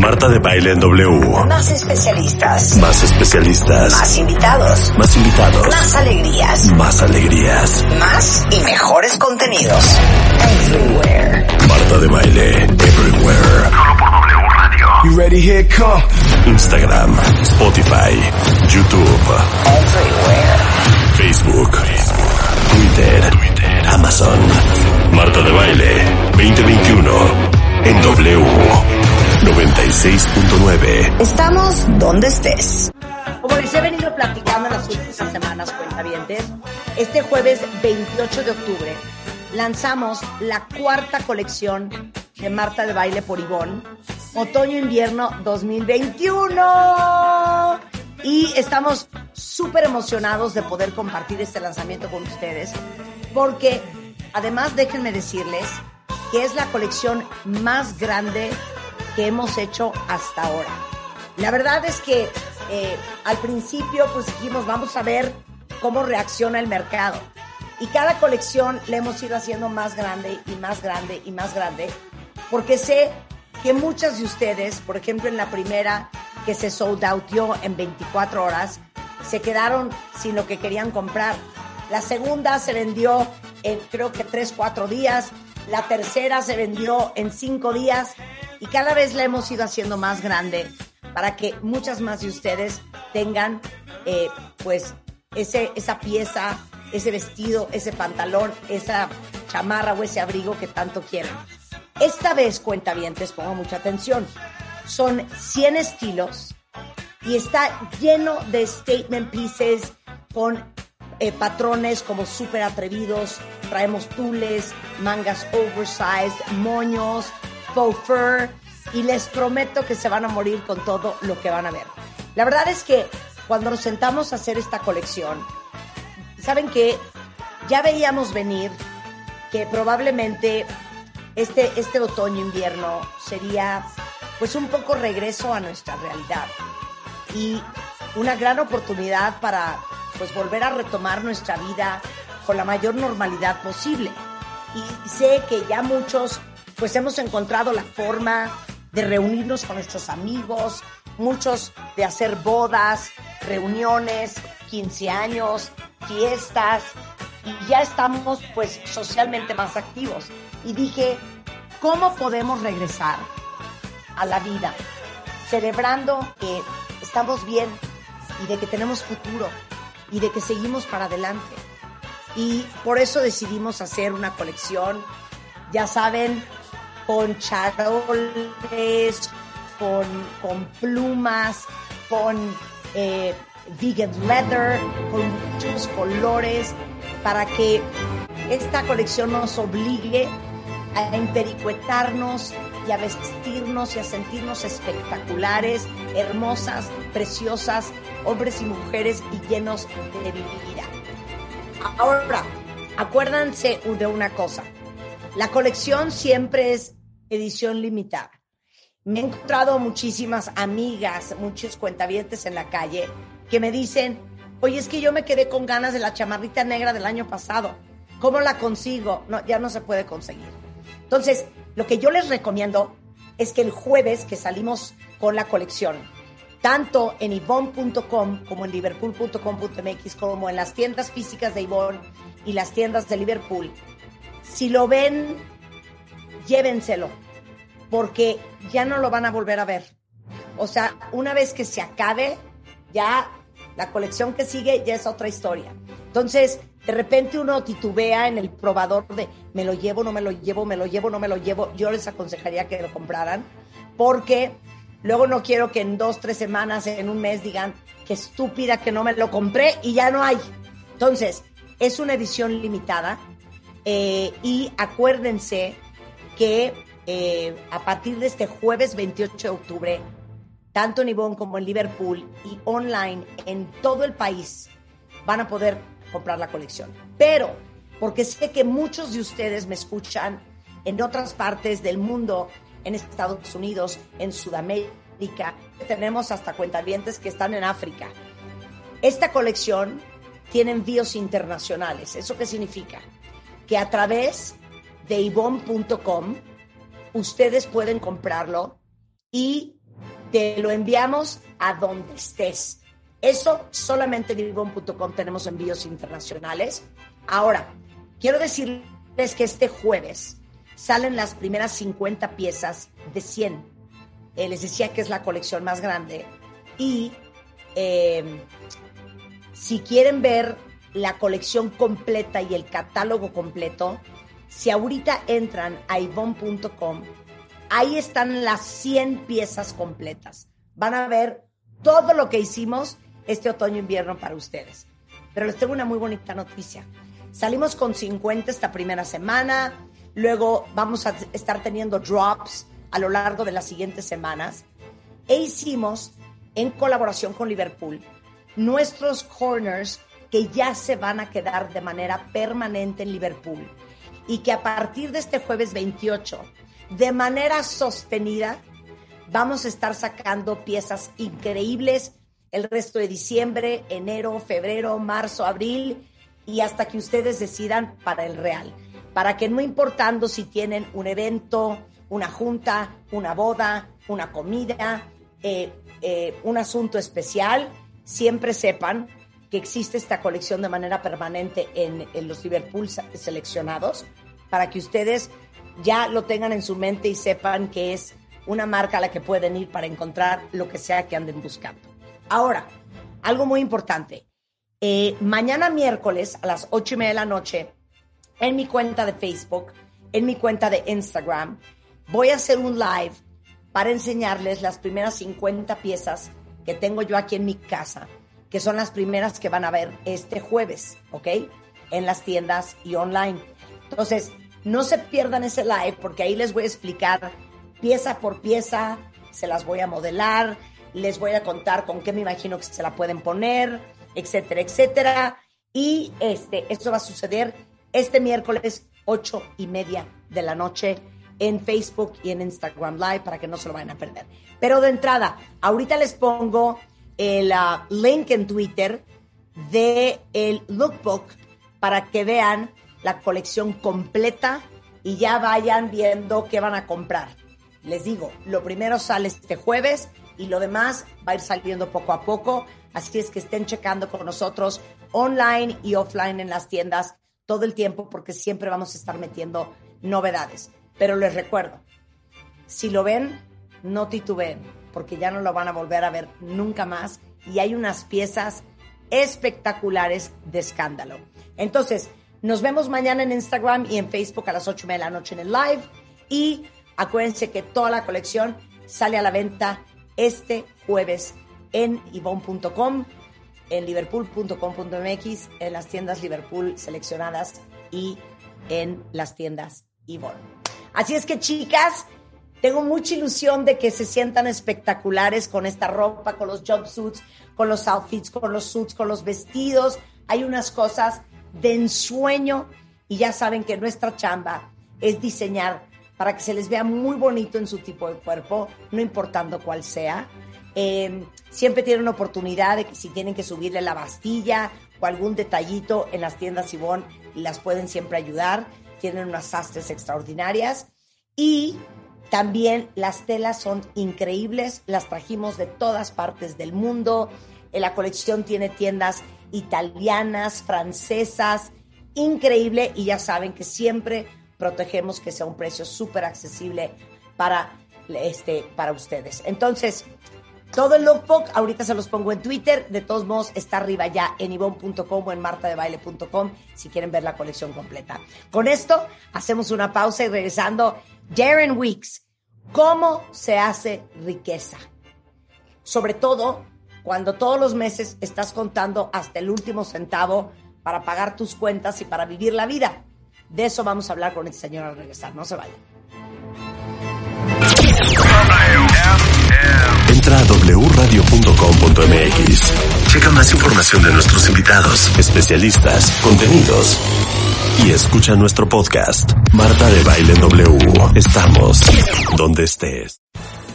Marta de Baile en W. Más especialistas. Más especialistas. Más invitados. Más invitados. Más alegrías. Más alegrías. Más y mejores contenidos. Everywhere. Marta de Baile. Everywhere. Solo por W Radio. You ready? Here come. Instagram. Spotify. YouTube. Everywhere. Facebook. Twitter. Twitter. Amazon. Marta de Baile. 2021. En W. 96.9. Estamos donde estés. Como les he venido platicando en las últimas semanas, cuentavientes, este jueves 28 de octubre lanzamos la cuarta colección de Marta de Baile por Ivonne, Otoño-Invierno 2021. Y estamos súper emocionados de poder compartir este lanzamiento con ustedes, porque además déjenme decirles que es la colección más grande que hemos hecho hasta ahora. La verdad es que eh, al principio pues dijimos vamos a ver cómo reacciona el mercado. Y cada colección la hemos ido haciendo más grande y más grande y más grande, porque sé que muchas de ustedes, por ejemplo en la primera que se sold en 24 horas, se quedaron sin lo que querían comprar. La segunda se vendió en creo que 3, 4 días. La tercera se vendió en 5 días. Y cada vez la hemos ido haciendo más grande para que muchas más de ustedes tengan eh, pues ese, esa pieza, ese vestido, ese pantalón, esa chamarra o ese abrigo que tanto quieren. Esta vez, cuentavientes, pongan mucha atención. Son 100 estilos y está lleno de statement pieces con eh, patrones como súper atrevidos. Traemos tules, mangas oversized, moños, fur y les prometo que se van a morir con todo lo que van a ver. La verdad es que cuando nos sentamos a hacer esta colección, saben que ya veíamos venir que probablemente este, este otoño-invierno sería pues un poco regreso a nuestra realidad y una gran oportunidad para pues volver a retomar nuestra vida con la mayor normalidad posible. Y sé que ya muchos pues hemos encontrado la forma de reunirnos con nuestros amigos, muchos de hacer bodas, reuniones, 15 años, fiestas, y ya estamos pues socialmente más activos. Y dije, ¿cómo podemos regresar a la vida celebrando que estamos bien y de que tenemos futuro y de que seguimos para adelante? Y por eso decidimos hacer una colección, ya saben, con charoles, con, con plumas, con eh, vegan leather, con muchos colores, para que esta colección nos obligue a empericuetarnos y a vestirnos y a sentirnos espectaculares, hermosas, preciosas, hombres y mujeres y llenos de vida. Ahora, acuérdense de una cosa. La colección siempre es edición limitada. Me he encontrado muchísimas amigas, muchos cuentavientes en la calle que me dicen, oye, es que yo me quedé con ganas de la chamarrita negra del año pasado. ¿Cómo la consigo? Ya no se puede conseguir. Entonces, lo que yo les recomiendo es que el jueves que salimos con la colección, tanto en Ivonne.com como en Liverpool.com.mx, como en las tiendas físicas de Ivonne y las tiendas de Liverpool, si lo ven, llévenselo, porque ya no lo van a volver a ver. O sea, una vez que se acabe, ya la colección que sigue ya es otra historia. Entonces, de repente uno titubea en el probador de me lo llevo, no me lo llevo, me lo llevo, no me lo llevo. Yo les aconsejaría que lo compraran porque luego no quiero que en dos, tres semanas, en un mes digan que estúpida que no me lo compré y ya no hay. Entonces, es una edición limitada eh, y acuérdense que eh, a partir de este jueves 28 de octubre, tanto en Ivonne como en Liverpool y online en todo el país, van a poder comprar la colección. Pero, porque sé que muchos de ustedes me escuchan en otras partes del mundo, en Estados Unidos, en Sudamérica, tenemos hasta cuentavientes que están en África. Esta colección tiene envíos internacionales. ¿Eso qué significa? Que a través de Ivonne.com ustedes pueden comprarlo y te lo enviamos a donde estés. Eso solamente en Ivonne.com tenemos envíos internacionales. Ahora, quiero decirles que este jueves salen las primeras 50 piezas de 100. Eh, les decía que es la colección más grande. Y eh, si quieren ver la colección completa y el catálogo completo, si ahorita entran a ivon.com, ahí están las 100 piezas completas. Van a ver todo lo que hicimos este otoño-invierno para ustedes. Pero les tengo una muy bonita noticia. Salimos con 50 esta primera semana, luego vamos a estar teniendo drops a lo largo de las siguientes semanas. E hicimos, en colaboración con Liverpool, nuestros corners que ya se van a quedar de manera permanente en Liverpool y que a partir de este jueves 28, de manera sostenida, vamos a estar sacando piezas increíbles el resto de diciembre, enero, febrero, marzo, abril y hasta que ustedes decidan para el real. Para que no importando si tienen un evento, una junta, una boda, una comida, eh, eh, un asunto especial, siempre sepan que existe esta colección de manera permanente en, en, los Liverpool seleccionados para que ustedes ya lo tengan en su mente y sepan que es una marca a la que pueden ir para encontrar lo que sea que anden buscando. Ahora, algo muy importante. Eh, mañana miércoles a las ocho y media de la noche, en mi cuenta de Facebook, en mi cuenta de Instagram, voy a hacer un live para enseñarles las primeras 50 piezas que tengo yo aquí en mi casa, que son las primeras que van a ver este jueves, ¿ok? En las tiendas y online. Entonces, no se pierdan ese live porque ahí les voy a explicar pieza por pieza, se las voy a modelar, les voy a contar con qué me imagino que se la pueden poner, etcétera, etcétera. Y este, esto va a suceder este miércoles, ocho y media de la noche en Facebook y en Instagram Live para que no se lo vayan a perder. Pero de entrada, ahorita les pongo el uh, link en Twitter de el lookbook para que vean la colección completa y ya vayan viendo qué van a comprar. Les digo, lo primero sale este jueves, y lo demás va a ir saliendo poco a poco. Así es que estén checando con nosotros online y offline en las tiendas todo el tiempo porque siempre vamos a estar metiendo novedades. Pero les recuerdo, si lo ven, no titubeen porque ya no lo van a volver a ver nunca más y hay unas piezas espectaculares de escándalo. Entonces, nos vemos mañana en Instagram y en Facebook a las 8 de la noche en el live y acuérdense que toda la colección sale a la venta este jueves en ivon.com, en liverpool.com.mx, en las tiendas Liverpool seleccionadas y en las tiendas Ivon. Así es que chicas, tengo mucha ilusión de que se sientan espectaculares con esta ropa, con los jumpsuits, con los outfits, con los suits, con los vestidos. Hay unas cosas de ensueño y ya saben que nuestra chamba es diseñar para que se les vea muy bonito en su tipo de cuerpo, no importando cuál sea. Eh, siempre tienen oportunidad de que si tienen que subirle la bastilla o algún detallito en las tiendas Ivonne, las pueden siempre ayudar. Tienen unas sastres extraordinarias. Y también las telas son increíbles, las trajimos de todas partes del mundo. En la colección tiene tiendas italianas, francesas, increíble y ya saben que siempre protegemos que sea un precio súper accesible para, este, para ustedes. Entonces, todo el lookbook, ahorita se los pongo en Twitter, de todos modos está arriba ya en ivon.com o en martadebaile.com si quieren ver la colección completa. Con esto hacemos una pausa y regresando, Darren Weeks, ¿cómo se hace riqueza? Sobre todo cuando todos los meses estás contando hasta el último centavo para pagar tus cuentas y para vivir la vida. De eso vamos a hablar con el señor al regresar. No se vayan. Entra a wradio.com.mx. Checa más información de nuestros invitados, especialistas, contenidos y escucha nuestro podcast. Marta de Baile W. Estamos donde estés.